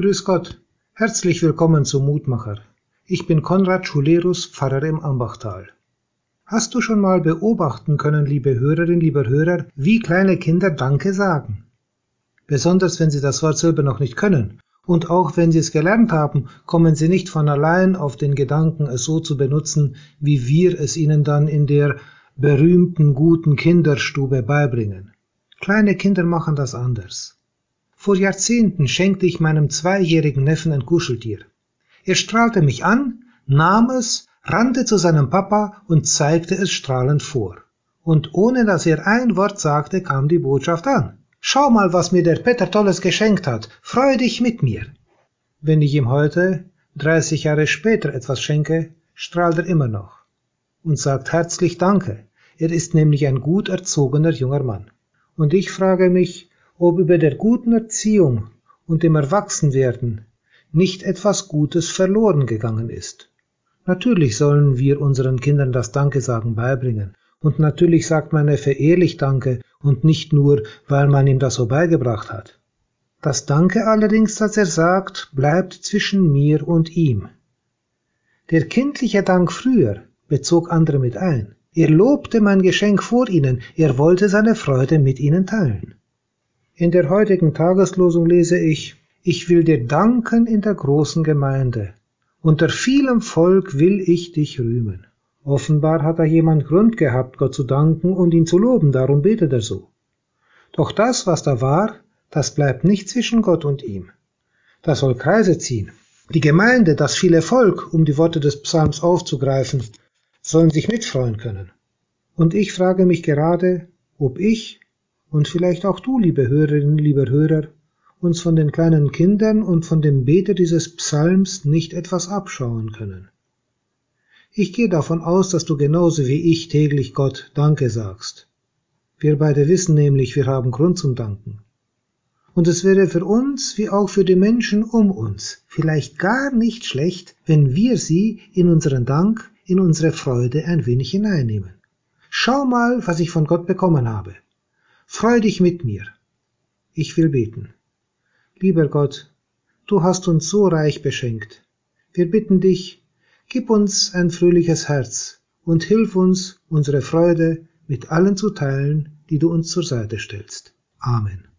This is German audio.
Grüß Gott, herzlich willkommen zum Mutmacher. Ich bin Konrad Schulerus, Pfarrer im Ambachtal. Hast du schon mal beobachten können, liebe Hörerin, lieber Hörer, wie kleine Kinder Danke sagen? Besonders wenn sie das Wort selber noch nicht können. Und auch wenn sie es gelernt haben, kommen sie nicht von allein auf den Gedanken, es so zu benutzen, wie wir es ihnen dann in der berühmten guten Kinderstube beibringen. Kleine Kinder machen das anders. Vor Jahrzehnten schenkte ich meinem zweijährigen Neffen ein Kuscheltier. Er strahlte mich an, nahm es, rannte zu seinem Papa und zeigte es strahlend vor. Und ohne dass er ein Wort sagte, kam die Botschaft an. Schau mal, was mir der Peter Tolles geschenkt hat. Freu dich mit mir. Wenn ich ihm heute, 30 Jahre später, etwas schenke, strahlt er immer noch und sagt herzlich Danke. Er ist nämlich ein gut erzogener junger Mann. Und ich frage mich, ob über der guten Erziehung und dem Erwachsenwerden nicht etwas Gutes verloren gegangen ist. Natürlich sollen wir unseren Kindern das Dankesagen beibringen. Und natürlich sagt mein Neffe ehrlich Danke und nicht nur, weil man ihm das so beigebracht hat. Das Danke allerdings, das er sagt, bleibt zwischen mir und ihm. Der kindliche Dank früher bezog andere mit ein. Er lobte mein Geschenk vor ihnen, er wollte seine Freude mit ihnen teilen. In der heutigen Tageslosung lese ich, ich will dir danken in der großen Gemeinde. Unter vielem Volk will ich dich rühmen. Offenbar hat da jemand Grund gehabt, Gott zu danken und ihn zu loben, darum betet er so. Doch das, was da war, das bleibt nicht zwischen Gott und ihm. Das soll Kreise ziehen. Die Gemeinde, das viele Volk, um die Worte des Psalms aufzugreifen, sollen sich mitfreuen können. Und ich frage mich gerade, ob ich und vielleicht auch du, liebe Hörerinnen, lieber Hörer, uns von den kleinen Kindern und von dem Beter dieses Psalms nicht etwas abschauen können. Ich gehe davon aus, dass du genauso wie ich täglich Gott Danke sagst. Wir beide wissen nämlich, wir haben Grund zum Danken. Und es wäre für uns wie auch für die Menschen um uns vielleicht gar nicht schlecht, wenn wir sie in unseren Dank, in unsere Freude ein wenig hineinnehmen. Schau mal, was ich von Gott bekommen habe. Freu dich mit mir. Ich will beten. Lieber Gott, du hast uns so reich beschenkt. Wir bitten dich, gib uns ein fröhliches Herz und hilf uns, unsere Freude mit allen zu teilen, die du uns zur Seite stellst. Amen.